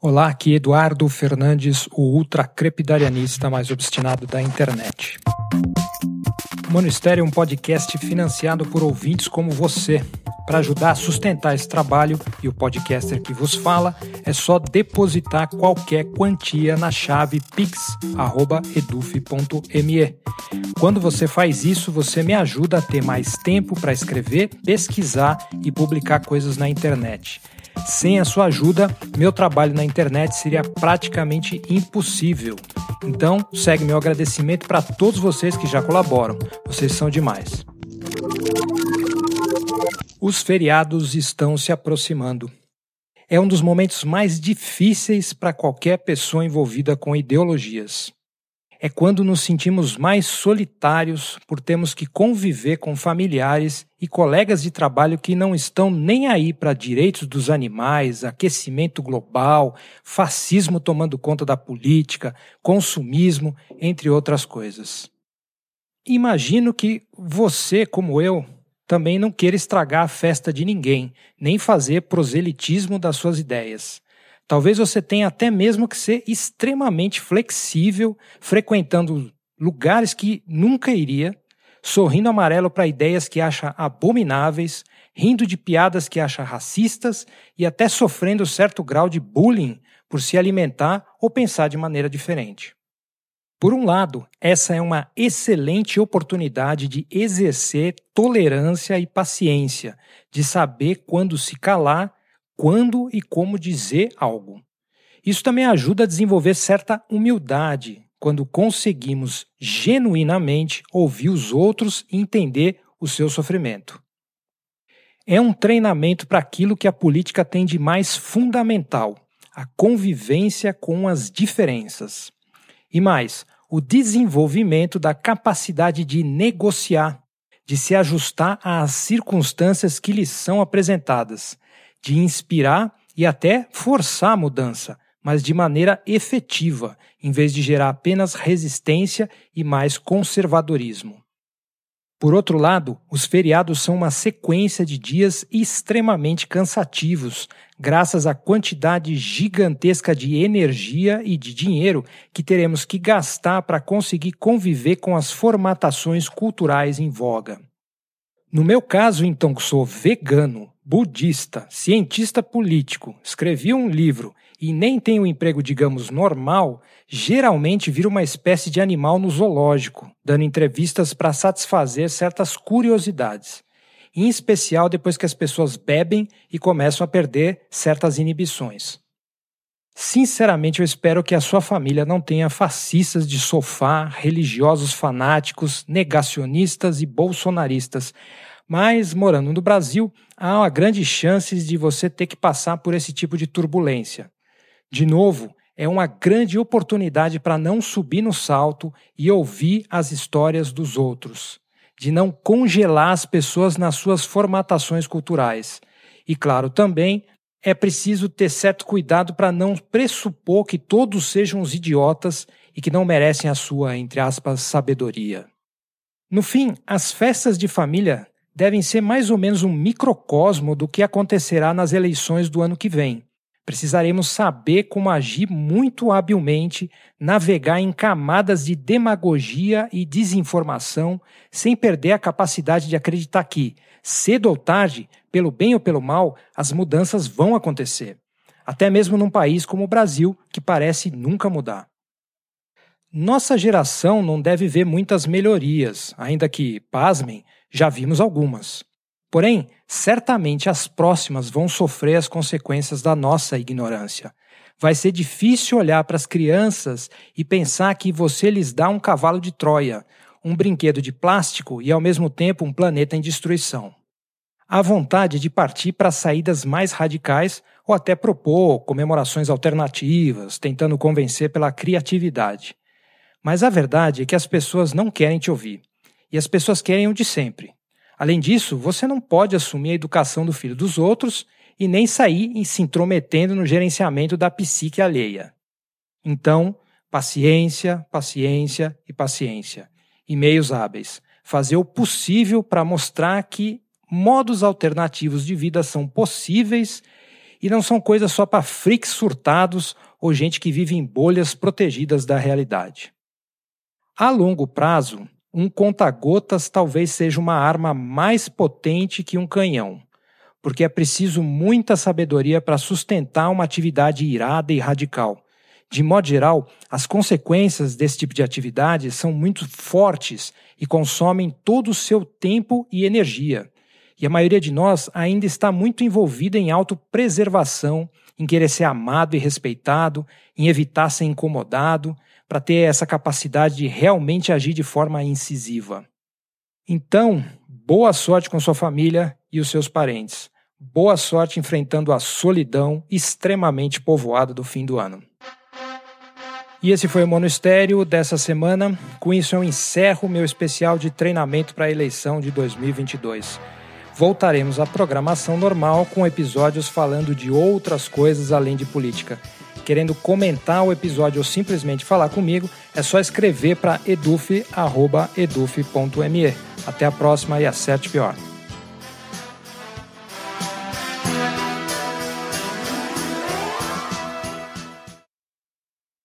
Olá, aqui Eduardo Fernandes, o ultracrepidarianista mais obstinado da internet. O Monistério é um podcast financiado por ouvintes como você. Para ajudar a sustentar esse trabalho e o podcaster que vos fala, é só depositar qualquer quantia na chave pix@eduf.me. Quando você faz isso, você me ajuda a ter mais tempo para escrever, pesquisar e publicar coisas na internet. Sem a sua ajuda, meu trabalho na internet seria praticamente impossível. Então, segue meu agradecimento para todos vocês que já colaboram. Vocês são demais. Os feriados estão se aproximando. É um dos momentos mais difíceis para qualquer pessoa envolvida com ideologias é quando nos sentimos mais solitários por termos que conviver com familiares e colegas de trabalho que não estão nem aí para direitos dos animais, aquecimento global, fascismo tomando conta da política, consumismo, entre outras coisas. Imagino que você, como eu, também não queira estragar a festa de ninguém, nem fazer proselitismo das suas ideias. Talvez você tenha até mesmo que ser extremamente flexível, frequentando lugares que nunca iria, sorrindo amarelo para ideias que acha abomináveis, rindo de piadas que acha racistas e até sofrendo certo grau de bullying por se alimentar ou pensar de maneira diferente. Por um lado, essa é uma excelente oportunidade de exercer tolerância e paciência, de saber quando se calar quando e como dizer algo. Isso também ajuda a desenvolver certa humildade quando conseguimos genuinamente ouvir os outros e entender o seu sofrimento. É um treinamento para aquilo que a política tem de mais fundamental, a convivência com as diferenças. E mais, o desenvolvimento da capacidade de negociar, de se ajustar às circunstâncias que lhes são apresentadas, de inspirar e até forçar a mudança, mas de maneira efetiva, em vez de gerar apenas resistência e mais conservadorismo. Por outro lado, os feriados são uma sequência de dias extremamente cansativos, graças à quantidade gigantesca de energia e de dinheiro que teremos que gastar para conseguir conviver com as formatações culturais em voga. No meu caso, então, que sou vegano, budista, cientista político, escrevi um livro e nem tenho um emprego, digamos, normal, geralmente vira uma espécie de animal no zoológico, dando entrevistas para satisfazer certas curiosidades. Em especial depois que as pessoas bebem e começam a perder certas inibições. Sinceramente, eu espero que a sua família não tenha fascistas de sofá, religiosos fanáticos, negacionistas e bolsonaristas, mas, morando no Brasil, há uma grande chance de você ter que passar por esse tipo de turbulência. De novo, é uma grande oportunidade para não subir no salto e ouvir as histórias dos outros, de não congelar as pessoas nas suas formatações culturais. E, claro, também é preciso ter certo cuidado para não pressupor que todos sejam os idiotas e que não merecem a sua, entre aspas, sabedoria. No fim, as festas de família devem ser mais ou menos um microcosmo do que acontecerá nas eleições do ano que vem. Precisaremos saber como agir muito habilmente, navegar em camadas de demagogia e desinformação, sem perder a capacidade de acreditar que, cedo ou tarde, pelo bem ou pelo mal, as mudanças vão acontecer. Até mesmo num país como o Brasil, que parece nunca mudar. Nossa geração não deve ver muitas melhorias, ainda que, pasmem, já vimos algumas. Porém, certamente as próximas vão sofrer as consequências da nossa ignorância. Vai ser difícil olhar para as crianças e pensar que você lhes dá um cavalo de Troia, um brinquedo de plástico e ao mesmo tempo um planeta em destruição. Há vontade de partir para saídas mais radicais ou até propor comemorações alternativas, tentando convencer pela criatividade. Mas a verdade é que as pessoas não querem te ouvir. E as pessoas querem o de sempre. Além disso, você não pode assumir a educação do filho dos outros e nem sair e se intrometendo no gerenciamento da psique alheia. Então, paciência, paciência e paciência. E meios hábeis. Fazer o possível para mostrar que modos alternativos de vida são possíveis E não são coisas só para freaks surtados ou gente que vive em bolhas protegidas da realidade. A longo prazo, um conta-gotas talvez seja uma arma mais potente que um canhão, porque é preciso muita sabedoria para sustentar uma atividade irada e radical. De modo geral, as consequências desse tipo de atividade são muito fortes e consomem todo o seu tempo e energia. E a maioria de nós ainda está muito envolvida em autopreservação, em querer ser amado e respeitado, em evitar ser incomodado, para ter essa capacidade de realmente agir de forma incisiva. Então, boa sorte com sua família e os seus parentes. Boa sorte enfrentando a solidão extremamente povoada do fim do ano. E esse foi o Monistério dessa semana. Com isso, eu encerro meu especial de treinamento para a eleição de 2022. Voltaremos à programação normal com episódios falando de outras coisas além de política. Querendo comentar o episódio ou simplesmente falar comigo, é só escrever para eduf.eduf.me. Até a próxima e acerte pior.